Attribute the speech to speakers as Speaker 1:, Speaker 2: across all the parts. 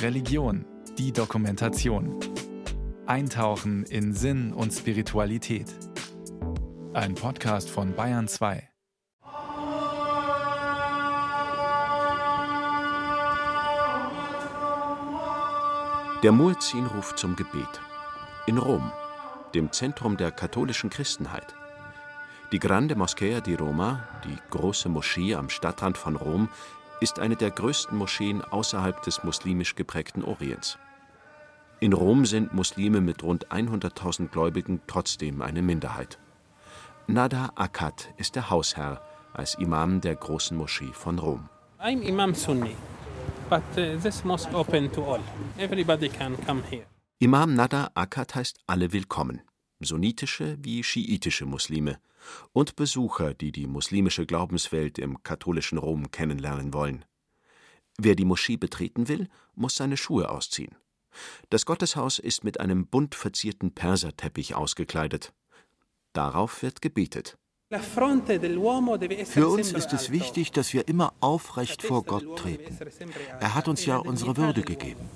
Speaker 1: Religion, die Dokumentation. Eintauchen in Sinn und Spiritualität. Ein Podcast von Bayern 2.
Speaker 2: Der Muezzin ruft zum Gebet. In Rom, dem Zentrum der katholischen Christenheit. Die Grande Moschea di Roma, die große Moschee am Stadtrand von Rom, ist eine der größten Moscheen außerhalb des muslimisch geprägten Orients. In Rom sind Muslime mit rund 100.000 Gläubigen trotzdem eine Minderheit. Nada Akkad ist der Hausherr als Imam der großen Moschee von Rom.
Speaker 3: I'm Imam Sunni, but uh, this mosque open to all. Everybody can come here.
Speaker 2: Imam Nada Akkad heißt alle willkommen, sunnitische wie schiitische Muslime und Besucher, die die muslimische Glaubenswelt im katholischen Rom kennenlernen wollen. Wer die Moschee betreten will, muss seine Schuhe ausziehen. Das Gotteshaus ist mit einem bunt verzierten Perserteppich ausgekleidet. Darauf wird gebetet.
Speaker 4: Für uns ist es wichtig, dass wir immer aufrecht vor Gott treten. Er hat uns ja unsere Würde gegeben.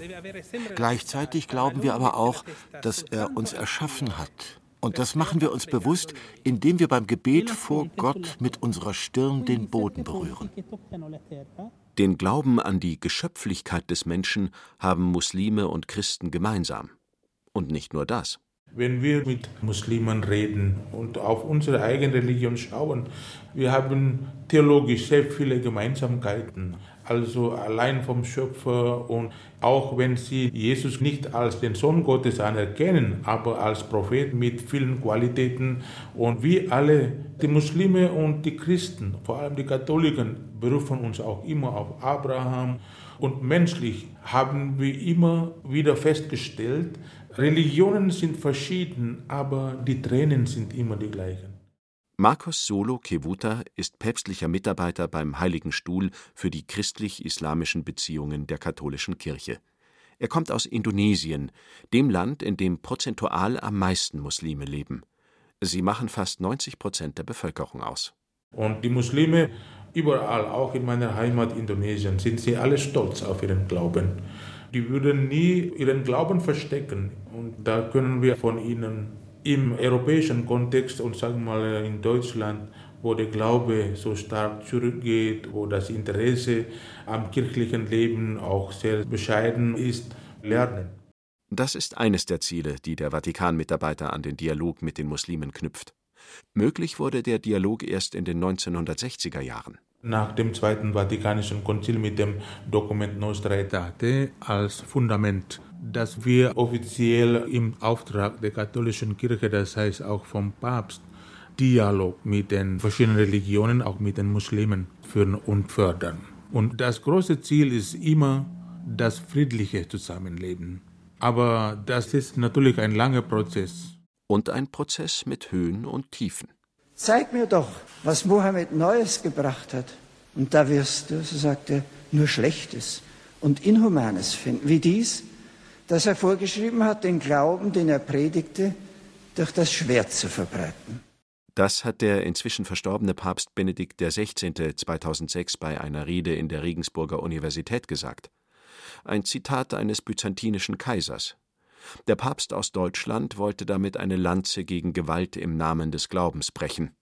Speaker 4: Gleichzeitig glauben wir aber auch, dass er uns erschaffen hat und das machen wir uns bewusst, indem wir beim Gebet vor Gott mit unserer Stirn den Boden berühren.
Speaker 2: Den Glauben an die Geschöpflichkeit des Menschen haben Muslime und Christen gemeinsam. Und nicht nur das.
Speaker 5: Wenn wir mit Muslimen reden und auf unsere eigene Religion schauen, wir haben theologisch sehr viele Gemeinsamkeiten. Also allein vom Schöpfer und auch wenn sie Jesus nicht als den Sohn Gottes anerkennen, aber als Prophet mit vielen Qualitäten. Und wir alle, die Muslime und die Christen, vor allem die Katholiken, berufen uns auch immer auf Abraham. Und menschlich haben wir immer wieder festgestellt, Religionen sind verschieden, aber die Tränen sind immer die gleichen.
Speaker 2: Marcos Solo Kevuta ist päpstlicher Mitarbeiter beim Heiligen Stuhl für die christlich-islamischen Beziehungen der katholischen Kirche. Er kommt aus Indonesien, dem Land, in dem prozentual am meisten Muslime leben. Sie machen fast 90 Prozent der Bevölkerung aus.
Speaker 5: Und die Muslime überall, auch in meiner Heimat Indonesien, sind sie alle stolz auf ihren Glauben. Die würden nie ihren Glauben verstecken. Und da können wir von ihnen im europäischen Kontext und sagen wir mal in Deutschland, wo der Glaube so stark zurückgeht, wo das Interesse am kirchlichen Leben auch sehr bescheiden ist, lernen.
Speaker 2: Das ist eines der Ziele, die der Vatikan-Mitarbeiter an den Dialog mit den Muslimen knüpft. Möglich wurde der Dialog erst in den 1960er Jahren.
Speaker 5: Nach dem Zweiten Vatikanischen Konzil mit dem Dokument Nostra Aetate als Fundament dass wir offiziell im Auftrag der katholischen Kirche, das heißt auch vom Papst, Dialog mit den verschiedenen Religionen, auch mit den Muslimen führen und fördern. Und das große Ziel ist immer das friedliche Zusammenleben. Aber das ist natürlich ein langer Prozess.
Speaker 2: Und ein Prozess mit Höhen und Tiefen.
Speaker 6: Zeig mir doch, was Mohammed Neues gebracht hat. Und da wirst du, so sagt er, nur Schlechtes und Inhumanes finden. Wie dies, dass er vorgeschrieben hat, den Glauben, den er predigte, durch das Schwert zu verbreiten.
Speaker 2: Das hat der inzwischen verstorbene Papst Benedikt XVI. 2006 bei einer Rede in der Regensburger Universität gesagt. Ein Zitat eines byzantinischen Kaisers. Der Papst aus Deutschland wollte damit eine Lanze gegen Gewalt im Namen des Glaubens brechen.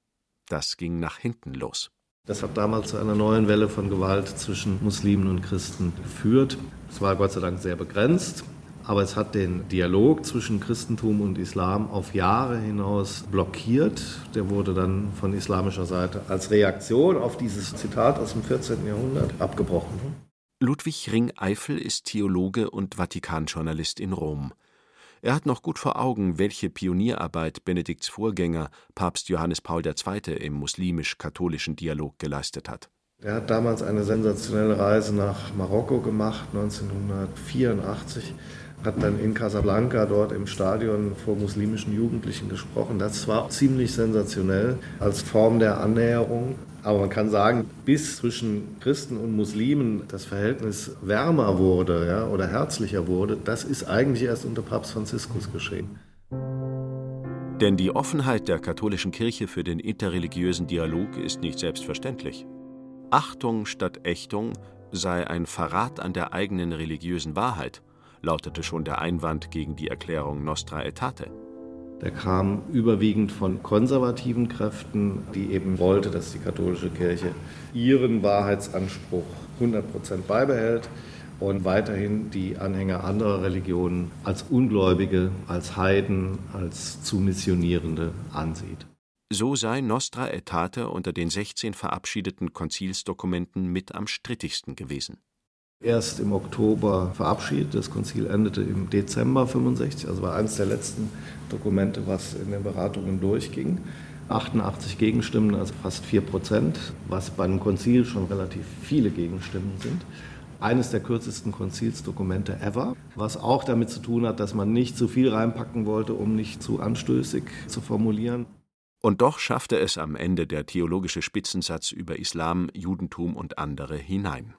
Speaker 2: Das ging nach hinten los.
Speaker 7: Das hat damals zu einer neuen Welle von Gewalt zwischen Muslimen und Christen geführt. Es war Gott sei Dank sehr begrenzt aber es hat den Dialog zwischen Christentum und Islam auf Jahre hinaus blockiert. Der wurde dann von islamischer Seite als Reaktion auf dieses Zitat aus dem 14. Jahrhundert abgebrochen.
Speaker 2: Ludwig Ring-Eifel ist Theologe und Vatikanjournalist in Rom. Er hat noch gut vor Augen, welche Pionierarbeit Benedikts Vorgänger, Papst Johannes Paul II., im muslimisch-katholischen Dialog geleistet hat.
Speaker 7: Er hat damals eine sensationelle Reise nach Marokko gemacht, 1984 hat dann in Casablanca dort im Stadion vor muslimischen Jugendlichen gesprochen. Das war ziemlich sensationell als Form der Annäherung. Aber man kann sagen, bis zwischen Christen und Muslimen das Verhältnis wärmer wurde ja, oder herzlicher wurde, das ist eigentlich erst unter Papst Franziskus geschehen.
Speaker 2: Denn die Offenheit der katholischen Kirche für den interreligiösen Dialog ist nicht selbstverständlich. Achtung statt Ächtung sei ein Verrat an der eigenen religiösen Wahrheit, lautete schon der Einwand gegen die Erklärung Nostra Aetate.
Speaker 7: Der kam überwiegend von konservativen Kräften, die eben wollte, dass die katholische Kirche ihren Wahrheitsanspruch 100 Prozent beibehält und weiterhin die Anhänger anderer Religionen als Ungläubige, als Heiden, als zu Missionierende ansieht.
Speaker 2: So sei Nostra Aetate unter den 16 verabschiedeten Konzilsdokumenten mit am strittigsten gewesen.
Speaker 7: Erst im Oktober verabschiedet, das Konzil endete im Dezember 65, also war eines der letzten Dokumente, was in den Beratungen durchging. 88 Gegenstimmen, also fast 4 Prozent, was bei einem Konzil schon relativ viele Gegenstimmen sind eines der kürzesten Konzilsdokumente ever, was auch damit zu tun hat, dass man nicht zu viel reinpacken wollte, um nicht zu anstößig zu formulieren.
Speaker 2: Und doch schaffte es am Ende der theologische Spitzensatz über Islam, Judentum und andere hinein.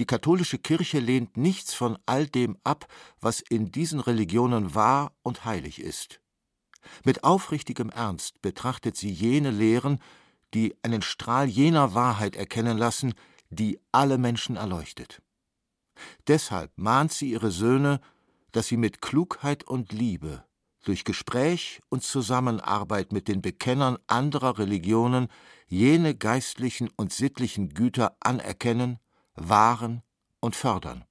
Speaker 4: Die katholische Kirche lehnt nichts von all dem ab, was in diesen Religionen wahr und heilig ist. Mit aufrichtigem Ernst betrachtet sie jene Lehren, die einen Strahl jener Wahrheit erkennen lassen, die alle Menschen erleuchtet. Deshalb mahnt sie ihre Söhne, dass sie mit Klugheit und Liebe, durch Gespräch und Zusammenarbeit mit den Bekennern anderer Religionen jene geistlichen und sittlichen Güter anerkennen, wahren und fördern.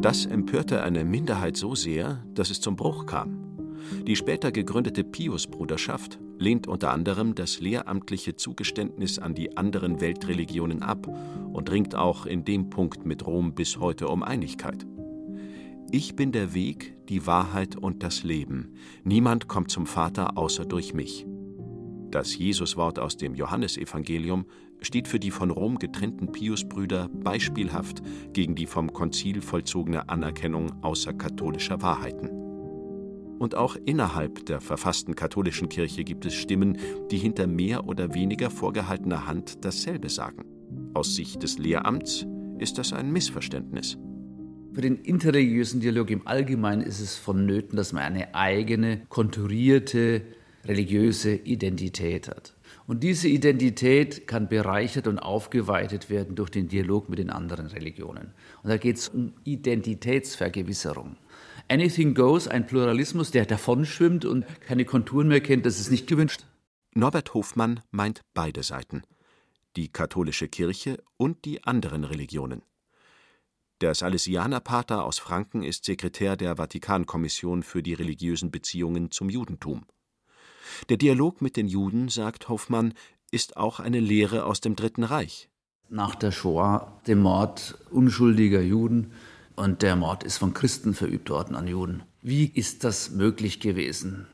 Speaker 2: Das empörte eine Minderheit so sehr, dass es zum Bruch kam. Die später gegründete Pius-Bruderschaft lehnt unter anderem das lehramtliche Zugeständnis an die anderen Weltreligionen ab und ringt auch in dem Punkt mit Rom bis heute um Einigkeit. Ich bin der Weg, die Wahrheit und das Leben. Niemand kommt zum Vater außer durch mich. Das Jesuswort aus dem Johannesevangelium steht für die von Rom getrennten Piusbrüder beispielhaft gegen die vom Konzil vollzogene Anerkennung außerkatholischer Wahrheiten. Und auch innerhalb der verfassten katholischen Kirche gibt es Stimmen, die hinter mehr oder weniger vorgehaltener Hand dasselbe sagen. Aus Sicht des Lehramts ist das ein Missverständnis.
Speaker 8: Für den interreligiösen Dialog im Allgemeinen ist es vonnöten, dass man eine eigene, konturierte religiöse Identität hat. Und diese Identität kann bereichert und aufgeweitet werden durch den Dialog mit den anderen Religionen. Und da geht es um Identitätsvergewisserung. Anything Goes, ein Pluralismus, der davonschwimmt und keine Konturen mehr kennt, das ist nicht gewünscht.
Speaker 2: Norbert Hofmann meint beide Seiten. Die katholische Kirche und die anderen Religionen. Der Salesianerpater aus Franken ist Sekretär der Vatikankommission für die religiösen Beziehungen zum Judentum. Der Dialog mit den Juden, sagt Hofmann, ist auch eine Lehre aus dem Dritten Reich.
Speaker 8: Nach der Shoah, dem Mord unschuldiger Juden, und der Mord ist von Christen verübt worden an Juden. Wie ist das möglich gewesen?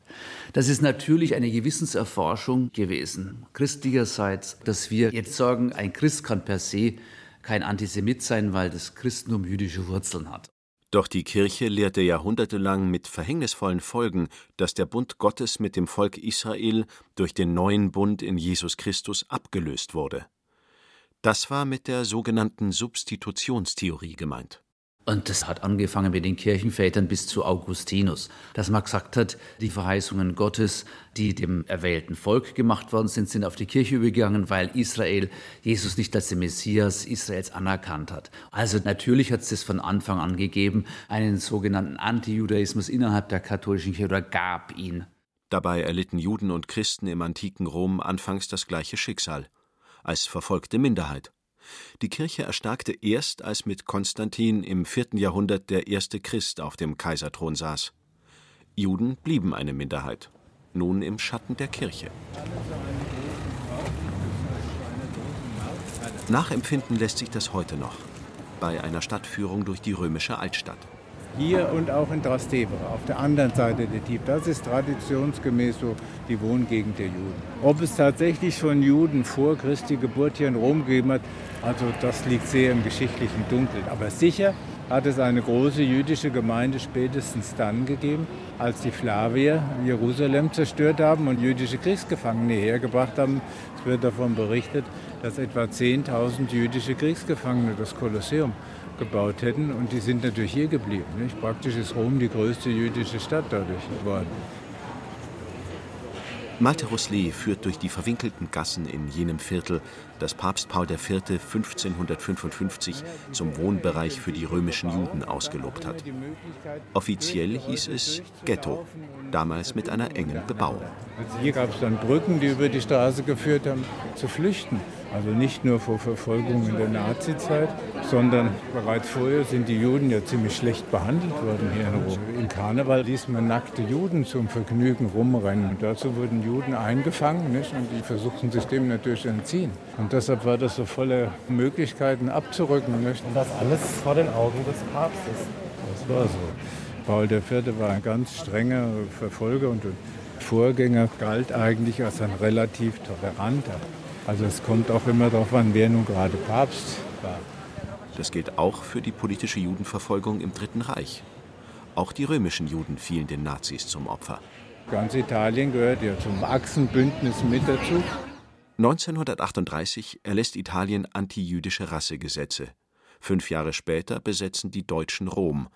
Speaker 8: Das ist natürlich eine Gewissenserforschung gewesen, christlicherseits, dass wir jetzt sagen, ein Christ kann per se kein Antisemit sein, weil das Christentum jüdische Wurzeln hat.
Speaker 2: Doch die Kirche lehrte jahrhundertelang mit verhängnisvollen Folgen, dass der Bund Gottes mit dem Volk Israel durch den neuen Bund in Jesus Christus abgelöst wurde. Das war mit der sogenannten Substitutionstheorie gemeint.
Speaker 8: Und das hat angefangen mit den Kirchenvätern bis zu Augustinus, dass man gesagt hat, die Verheißungen Gottes, die dem erwählten Volk gemacht worden sind, sind auf die Kirche übergegangen, weil Israel Jesus nicht als den Messias Israels anerkannt hat. Also natürlich hat es das von Anfang an gegeben, einen sogenannten Antijudaismus innerhalb der katholischen Kirche oder gab ihn.
Speaker 2: Dabei erlitten Juden und Christen im antiken Rom anfangs das gleiche Schicksal als verfolgte Minderheit. Die Kirche erstarkte erst, als mit Konstantin im vierten Jahrhundert der erste Christ auf dem Kaiserthron saß. Juden blieben eine Minderheit, nun im Schatten der Kirche. Nachempfinden lässt sich das heute noch bei einer Stadtführung durch die römische Altstadt.
Speaker 9: Hier und auch in Trastevere, auf der anderen Seite der Tief. Das ist traditionsgemäß so die Wohngegend der Juden. Ob es tatsächlich schon Juden vor Christi Geburt hier in Rom gegeben hat, also das liegt sehr im geschichtlichen Dunkeln. Aber sicher hat es eine große jüdische Gemeinde spätestens dann gegeben, als die Flavier Jerusalem zerstört haben und jüdische Kriegsgefangene hergebracht haben. Es wird davon berichtet, dass etwa 10.000 jüdische Kriegsgefangene das Kolosseum gebaut hätten. Und die sind natürlich hier geblieben. Nicht? Praktisch ist Rom die größte jüdische Stadt dadurch geworden.
Speaker 2: Malte Rousselet führt durch die verwinkelten Gassen in jenem Viertel, das Papst Paul IV. 1555 zum Wohnbereich für die römischen Juden ausgelobt hat. Offiziell hieß es Ghetto, damals mit einer engen Bebauung.
Speaker 9: Also hier gab es dann Brücken, die über die Straße geführt haben, zu flüchten. Also nicht nur vor Verfolgung in der Nazizeit, sondern bereits vorher sind die Juden ja ziemlich schlecht behandelt worden hier in Rom. Im Karneval ließ man nackte Juden zum Vergnügen rumrennen. Und dazu wurden Juden eingefangen nicht? und die versuchten sich dem natürlich zu entziehen. Und deshalb war das so voller Möglichkeiten abzurücken. Nicht?
Speaker 10: Und das alles vor den Augen des Papstes.
Speaker 9: Das war so. Paul IV. war ein ganz strenger Verfolger und Vorgänger galt eigentlich als ein relativ toleranter. Also es kommt auch immer darauf an, wer nun gerade Papst war.
Speaker 2: Das gilt auch für die politische Judenverfolgung im Dritten Reich. Auch die römischen Juden fielen den Nazis zum Opfer.
Speaker 9: Ganz Italien gehört ja zum Achsenbündnis mit dazu.
Speaker 2: 1938 erlässt Italien antijüdische Rassegesetze. Fünf Jahre später besetzen die Deutschen Rom,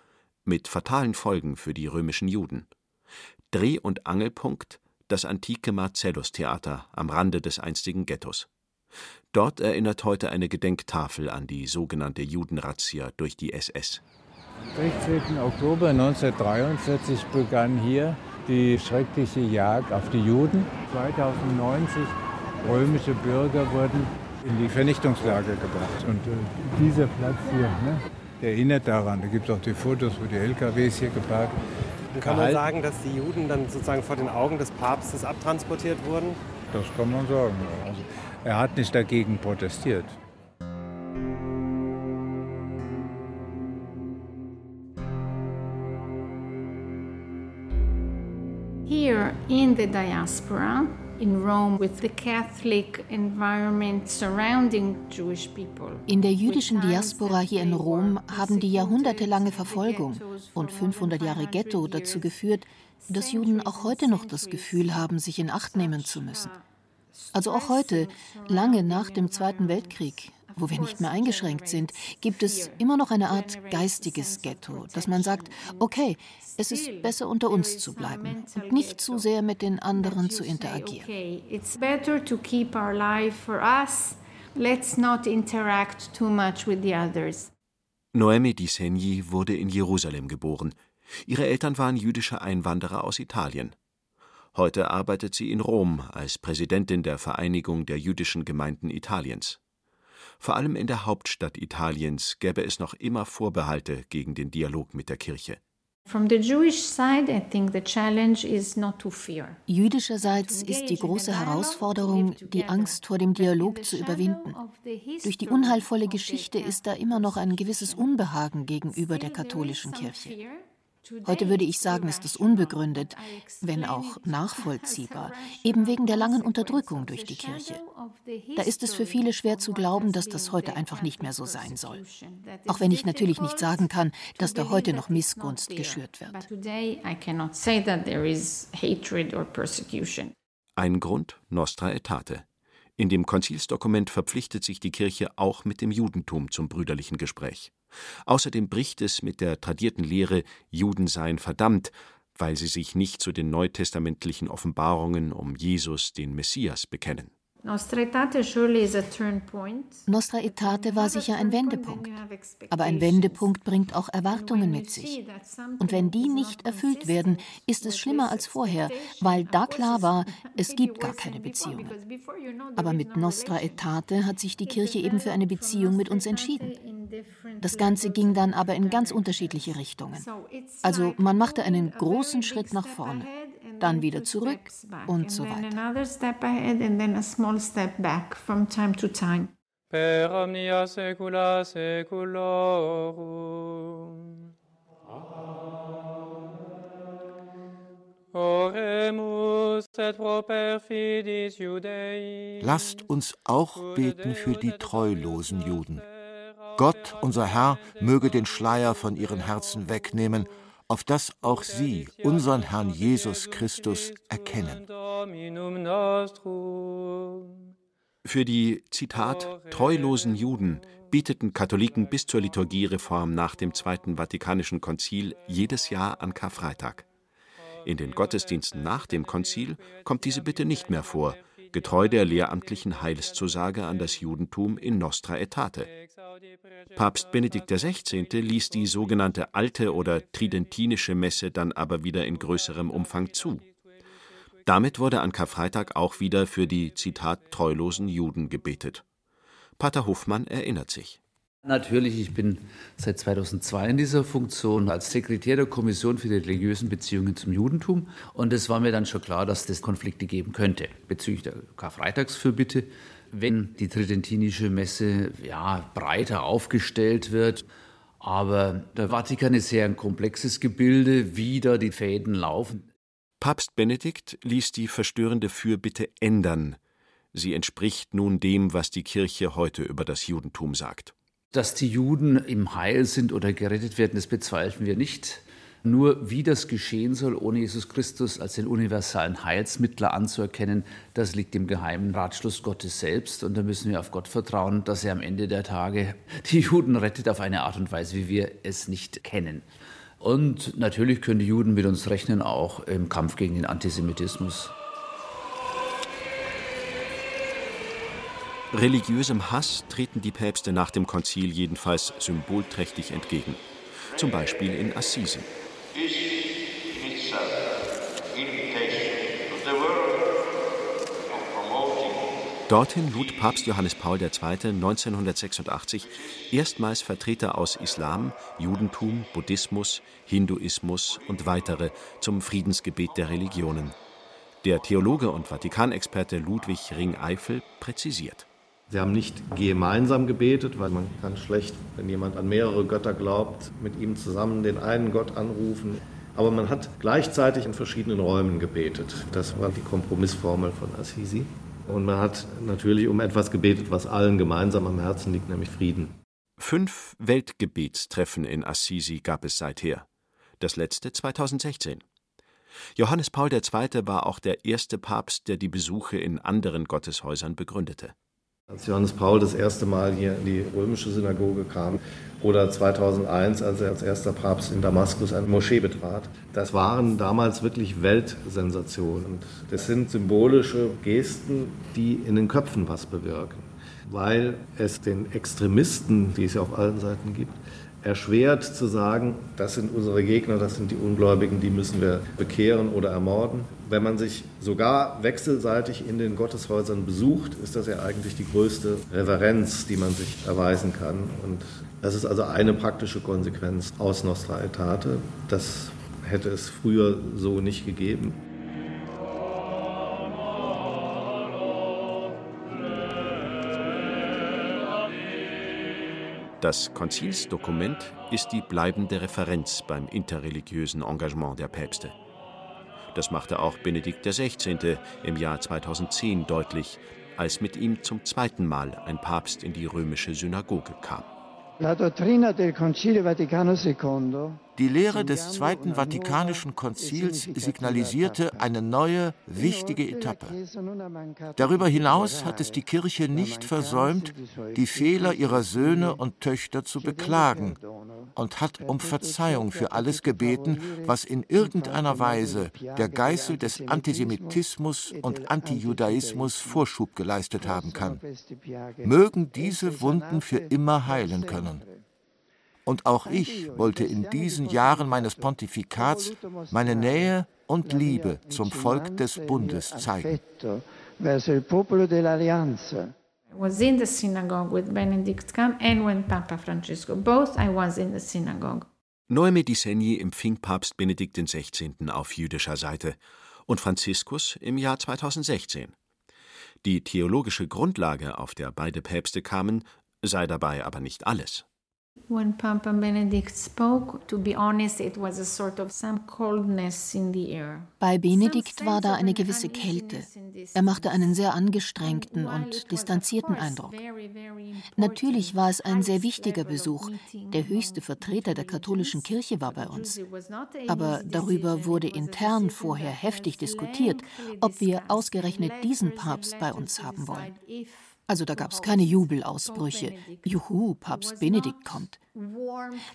Speaker 2: mit fatalen Folgen für die römischen Juden. Dreh- und Angelpunkt das antike Marcellus-Theater am Rande des einstigen Ghettos. Dort erinnert heute eine Gedenktafel an die sogenannte Judenrazzia durch die SS.
Speaker 9: Am 16. Oktober 1943 begann hier die schreckliche Jagd auf die Juden. 2090 römische Bürger wurden in die Vernichtungslager gebracht. Und äh, dieser Platz hier ne, erinnert daran. Da gibt es auch die Fotos, wo die LKWs hier geparkt
Speaker 10: kann man sagen, dass die Juden dann sozusagen vor den Augen des Papstes abtransportiert wurden?
Speaker 9: Das kann man sagen. Also, er hat nicht dagegen protestiert.
Speaker 11: Here in the diaspora, in Rome with the Catholic environment surrounding Jewish people.
Speaker 12: In der jüdischen Diaspora hier in Rom haben die jahrhundertelange Verfolgung und 500 Jahre Ghetto dazu geführt, dass Juden auch heute noch das Gefühl haben, sich in Acht nehmen zu müssen. Also auch heute, lange nach dem Zweiten Weltkrieg, wo wir nicht mehr eingeschränkt sind, gibt es immer noch eine Art geistiges Ghetto, dass man sagt, okay, es ist besser unter uns zu bleiben und nicht zu sehr mit den anderen zu interagieren.
Speaker 11: Let's not interact too much with the others.
Speaker 2: Noemi Di Segni wurde in Jerusalem geboren. Ihre Eltern waren jüdische Einwanderer aus Italien. Heute arbeitet sie in Rom als Präsidentin der Vereinigung der jüdischen Gemeinden Italiens. Vor allem in der Hauptstadt Italiens gäbe es noch immer Vorbehalte gegen den Dialog mit der Kirche.
Speaker 12: Jüdischerseits ist die große Herausforderung, die Angst vor dem Dialog zu überwinden. Durch die unheilvolle Geschichte ist da immer noch ein gewisses Unbehagen gegenüber der katholischen Kirche. Heute würde ich sagen, ist es unbegründet, wenn auch nachvollziehbar, eben wegen der langen Unterdrückung durch die Kirche. Da ist es für viele schwer zu glauben, dass das heute einfach nicht mehr so sein soll. Auch wenn ich natürlich nicht sagen kann, dass da heute noch Missgunst geschürt wird.
Speaker 2: Ein Grund Nostra Aetate. In dem Konzilsdokument verpflichtet sich die Kirche auch mit dem Judentum zum brüderlichen Gespräch. Außerdem bricht es mit der tradierten Lehre, Juden seien verdammt, weil sie sich nicht zu den neutestamentlichen Offenbarungen um Jesus, den Messias, bekennen.
Speaker 12: Nostra Aetate war sicher ein Wendepunkt. Aber ein Wendepunkt bringt auch Erwartungen mit sich. Und wenn die nicht erfüllt werden, ist es schlimmer als vorher, weil da klar war, es gibt gar keine Beziehungen. Aber mit Nostra Aetate hat sich die Kirche eben für eine Beziehung mit uns entschieden. Das Ganze ging dann aber in ganz unterschiedliche Richtungen. Also man machte einen großen Schritt nach vorne dann wieder zurück und so weiter. Per omnia saecula saeculorum.
Speaker 4: Lasst uns auch beten für die treulosen Juden. Gott, unser Herr, möge den Schleier von ihren Herzen wegnehmen auf dass auch sie unseren Herrn Jesus Christus erkennen.
Speaker 2: Für die, Zitat, treulosen Juden bieteten Katholiken bis zur Liturgiereform nach dem Zweiten Vatikanischen Konzil jedes Jahr an Karfreitag. In den Gottesdiensten nach dem Konzil kommt diese Bitte nicht mehr vor, getreu der lehramtlichen Heilszusage an das Judentum in Nostra Aetate. Papst Benedikt XVI. ließ die sogenannte alte oder tridentinische Messe dann aber wieder in größerem Umfang zu. Damit wurde an Karfreitag auch wieder für die Zitat treulosen Juden gebetet. Pater Hofmann erinnert sich.
Speaker 8: Natürlich, ich bin seit 2002 in dieser Funktion als Sekretär der Kommission für die religiösen Beziehungen zum Judentum. Und es war mir dann schon klar, dass es Konflikte geben könnte bezüglich der Karfreitagsfürbitte, wenn die Tridentinische Messe ja, breiter aufgestellt wird. Aber der Vatikan ist sehr ein komplexes Gebilde, wie da die Fäden laufen.
Speaker 2: Papst Benedikt ließ die verstörende Fürbitte ändern. Sie entspricht nun dem, was die Kirche heute über das Judentum sagt.
Speaker 8: Dass die Juden im Heil sind oder gerettet werden, das bezweifeln wir nicht. Nur wie das geschehen soll, ohne Jesus Christus als den universalen Heilsmittler anzuerkennen, das liegt im geheimen Ratschluss Gottes selbst. Und da müssen wir auf Gott vertrauen, dass er am Ende der Tage die Juden rettet auf eine Art und Weise, wie wir es nicht kennen. Und natürlich können die Juden mit uns rechnen, auch im Kampf gegen den Antisemitismus.
Speaker 2: Religiösem Hass treten die Päpste nach dem Konzil jedenfalls symbolträchtig entgegen. Zum Beispiel in Assisi. Dorthin lud Papst Johannes Paul II. 1986 erstmals Vertreter aus Islam, Judentum, Buddhismus, Hinduismus und weitere zum Friedensgebet der Religionen. Der Theologe und Vatikanexperte Ludwig Ring-Eifel präzisiert.
Speaker 7: Sie haben nicht gemeinsam gebetet, weil man kann schlecht, wenn jemand an mehrere Götter glaubt, mit ihm zusammen den einen Gott anrufen. Aber man hat gleichzeitig in verschiedenen Räumen gebetet. Das war die Kompromissformel von Assisi. Und man hat natürlich um etwas gebetet, was allen gemeinsam am Herzen liegt, nämlich Frieden.
Speaker 2: Fünf Weltgebetstreffen in Assisi gab es seither. Das letzte 2016. Johannes Paul II. war auch der erste Papst, der die Besuche in anderen Gotteshäusern begründete.
Speaker 7: Als Johannes Paul das erste Mal hier in die römische Synagoge kam oder 2001, als er als erster Papst in Damaskus eine Moschee betrat, das waren damals wirklich Weltsensationen. Das sind symbolische Gesten, die in den Köpfen was bewirken, weil es den Extremisten, die es ja auf allen Seiten gibt, erschwert zu sagen, das sind unsere Gegner, das sind die Ungläubigen, die müssen wir bekehren oder ermorden. Wenn man sich sogar wechselseitig in den Gotteshäusern besucht, ist das ja eigentlich die größte Reverenz, die man sich erweisen kann. Und das ist also eine praktische Konsequenz aus Nostra Aetate. Das hätte es früher so nicht gegeben.
Speaker 2: Das Konzilsdokument ist die bleibende Referenz beim interreligiösen Engagement der Päpste. Das machte auch Benedikt XVI. im Jahr 2010 deutlich, als mit ihm zum zweiten Mal ein Papst in die römische Synagoge kam.
Speaker 4: Die Lehre des Zweiten Vatikanischen Konzils signalisierte eine neue, wichtige Etappe. Darüber hinaus hat es die Kirche nicht versäumt, die Fehler ihrer Söhne und Töchter zu beklagen und hat um Verzeihung für alles gebeten, was in irgendeiner Weise der Geißel des Antisemitismus und Antijudaismus Vorschub geleistet haben kann. Mögen diese Wunden für immer heilen können. Und auch ich wollte in diesen Jahren meines Pontifikats meine Nähe und Liebe zum Volk des Bundes zeigen.
Speaker 11: I was in the synagogue with Benedict Kam and when Papa Francesco. Both I was in the synagogue.
Speaker 2: Noemi di Segni empfing Papst Benedikt XVI. auf jüdischer Seite und Franziskus im Jahr 2016. Die theologische Grundlage, auf der beide Päpste kamen, sei dabei aber nicht alles.
Speaker 11: When Papa Benedict spoke, to be honest, it was a sort of some coldness in the air.
Speaker 12: Bei Benedikt war da eine gewisse Kälte. Er machte einen sehr angestrengten und distanzierten Eindruck. Natürlich war es ein sehr wichtiger Besuch. Der höchste Vertreter der katholischen Kirche war bei uns. Aber darüber wurde intern vorher heftig diskutiert, ob wir ausgerechnet diesen Papst bei uns haben wollen. Also da gab es keine Jubelausbrüche. Juhu, Papst Benedikt kommt.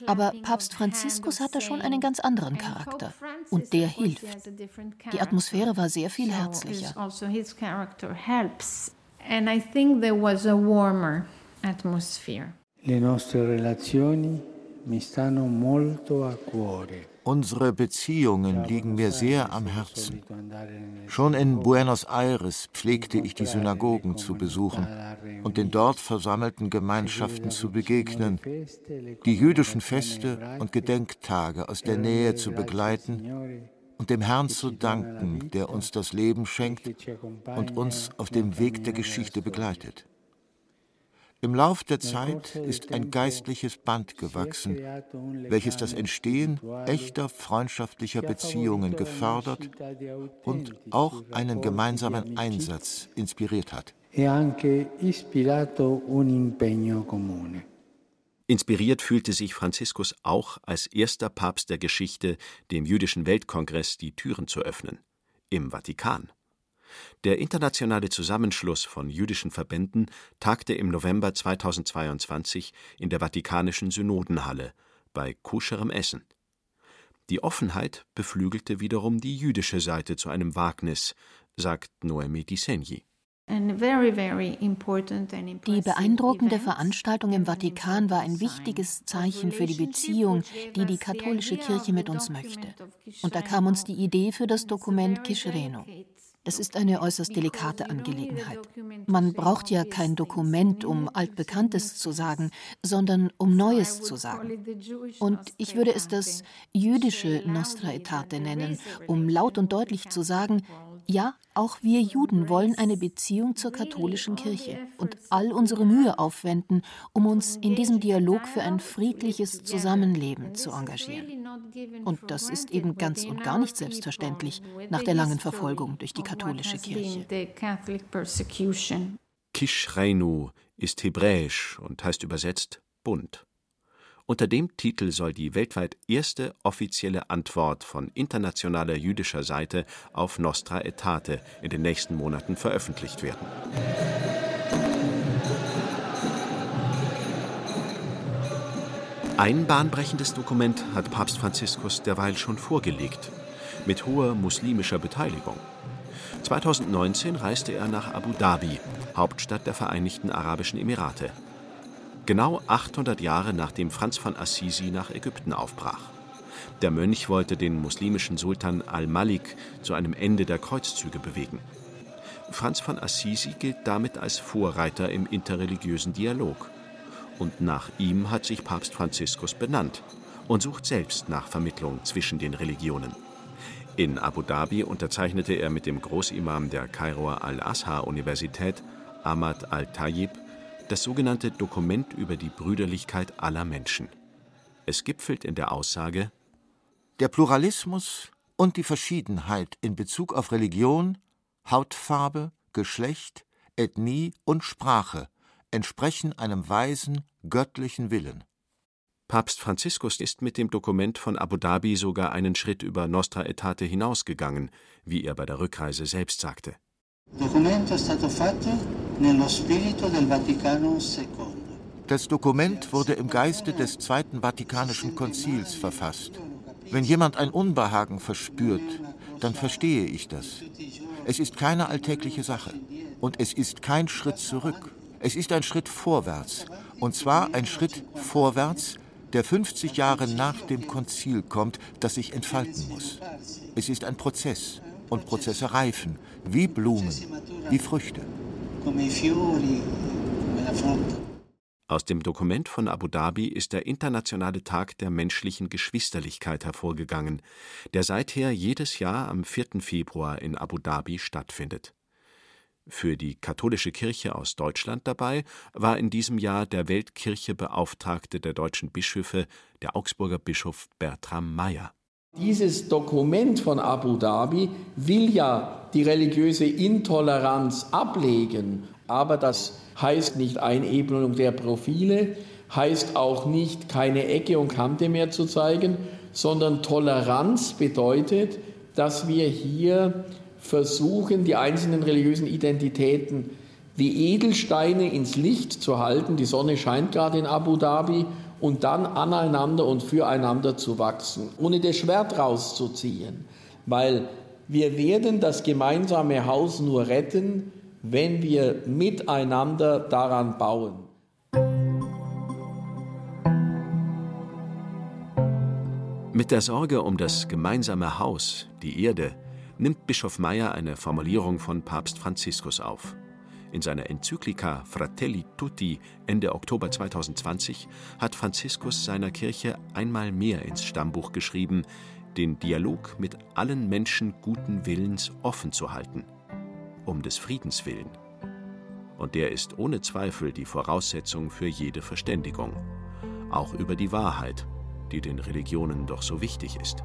Speaker 12: Aber Papst Franziskus hatte schon einen ganz anderen Charakter. Und der hilft. Die Atmosphäre war sehr viel herzlicher.
Speaker 11: And I think there was a warmer atmosphere.
Speaker 9: Le nostre relazioni
Speaker 4: Unsere Beziehungen liegen mir sehr am Herzen. Schon in Buenos Aires pflegte ich die Synagogen zu besuchen und den dort versammelten Gemeinschaften zu begegnen, die jüdischen Feste und Gedenktage aus der Nähe zu begleiten und dem Herrn zu danken, der uns das Leben schenkt und uns auf dem Weg der Geschichte begleitet. Im Lauf der Zeit ist ein geistliches Band gewachsen, welches das Entstehen echter freundschaftlicher Beziehungen gefördert und auch einen gemeinsamen Einsatz inspiriert hat.
Speaker 2: Inspiriert fühlte sich Franziskus auch als erster Papst der Geschichte, dem jüdischen Weltkongress die Türen zu öffnen, im Vatikan. Der internationale Zusammenschluss von jüdischen Verbänden tagte im November 2022 in der Vatikanischen Synodenhalle bei koscherem Essen. Die Offenheit beflügelte wiederum die jüdische Seite zu einem Wagnis, sagt Noemi Di Segni.
Speaker 12: Die beeindruckende Veranstaltung im Vatikan war ein wichtiges Zeichen für die Beziehung, die die katholische Kirche mit uns möchte. Und da kam uns die Idee für das Dokument Kishreno. Das ist eine äußerst delikate Angelegenheit. Man braucht ja kein Dokument, um Altbekanntes zu sagen, sondern um Neues zu sagen. Und ich würde es das jüdische Nostra Aetate nennen, um laut und deutlich zu sagen, ja, auch wir Juden wollen eine Beziehung zur katholischen Kirche und all unsere Mühe aufwenden, um uns in diesem Dialog für ein friedliches Zusammenleben zu engagieren. Und das ist eben ganz und gar nicht selbstverständlich nach der langen Verfolgung durch die katholische Kirche.
Speaker 2: Kishreinu ist hebräisch und heißt übersetzt Bund. Unter dem Titel soll die weltweit erste offizielle Antwort von internationaler jüdischer Seite auf Nostra Aetate in den nächsten Monaten veröffentlicht werden. Ein bahnbrechendes Dokument hat Papst Franziskus derweil schon vorgelegt, mit hoher muslimischer Beteiligung. 2019 reiste er nach Abu Dhabi, Hauptstadt der Vereinigten Arabischen Emirate genau 800 Jahre nachdem Franz von Assisi nach Ägypten aufbrach. Der Mönch wollte den muslimischen Sultan al-Malik zu einem Ende der Kreuzzüge bewegen. Franz von Assisi gilt damit als Vorreiter im interreligiösen Dialog. Und nach ihm hat sich Papst Franziskus benannt und sucht selbst nach Vermittlung zwischen den Religionen. In Abu Dhabi unterzeichnete er mit dem Großimam der Kairoer Al-Azhar-Universität, Ahmad al-Tayyib, das sogenannte Dokument über die Brüderlichkeit aller Menschen. Es gipfelt in der Aussage
Speaker 4: Der Pluralismus und die Verschiedenheit in Bezug auf Religion, Hautfarbe, Geschlecht, Ethnie und Sprache entsprechen einem weisen, göttlichen Willen.
Speaker 2: Papst Franziskus ist mit dem Dokument von Abu Dhabi sogar einen Schritt über Nostra Aetate hinausgegangen, wie er bei der Rückreise selbst sagte.
Speaker 4: Das Dokument wurde im Geiste des Zweiten Vatikanischen Konzils verfasst. Wenn jemand ein Unbehagen verspürt, dann verstehe ich das. Es ist keine alltägliche Sache und es ist kein Schritt zurück. Es ist ein Schritt vorwärts und zwar ein Schritt vorwärts, der 50 Jahre nach dem Konzil kommt, das sich entfalten muss. Es ist ein Prozess und Prozesse reifen, wie Blumen, wie Früchte.
Speaker 2: Aus dem Dokument von Abu Dhabi ist der Internationale Tag der menschlichen Geschwisterlichkeit hervorgegangen, der seither jedes Jahr am 4. Februar in Abu Dhabi stattfindet. Für die katholische Kirche aus Deutschland dabei war in diesem Jahr der Weltkirchebeauftragte der deutschen Bischöfe, der Augsburger Bischof Bertram Meyer.
Speaker 13: Dieses Dokument von Abu Dhabi will ja die religiöse Intoleranz ablegen, aber das heißt nicht Einebnung der Profile, heißt auch nicht keine Ecke und Kante mehr zu zeigen, sondern Toleranz bedeutet, dass wir hier versuchen, die einzelnen religiösen Identitäten wie Edelsteine ins Licht zu halten, die Sonne scheint gerade in Abu Dhabi, und dann aneinander und füreinander zu wachsen, ohne das Schwert rauszuziehen. Weil wir werden das gemeinsame Haus nur retten, wenn wir miteinander daran bauen.
Speaker 2: Mit der Sorge um das gemeinsame Haus, die Erde, nimmt Bischof Meyer eine Formulierung von Papst Franziskus auf. In seiner Enzyklika Fratelli Tutti Ende Oktober 2020 hat Franziskus seiner Kirche einmal mehr ins Stammbuch geschrieben, den Dialog mit allen Menschen guten Willens offen zu halten, um des Friedens willen. Und der ist ohne Zweifel die Voraussetzung für jede Verständigung, auch über die Wahrheit, die den Religionen doch so wichtig ist.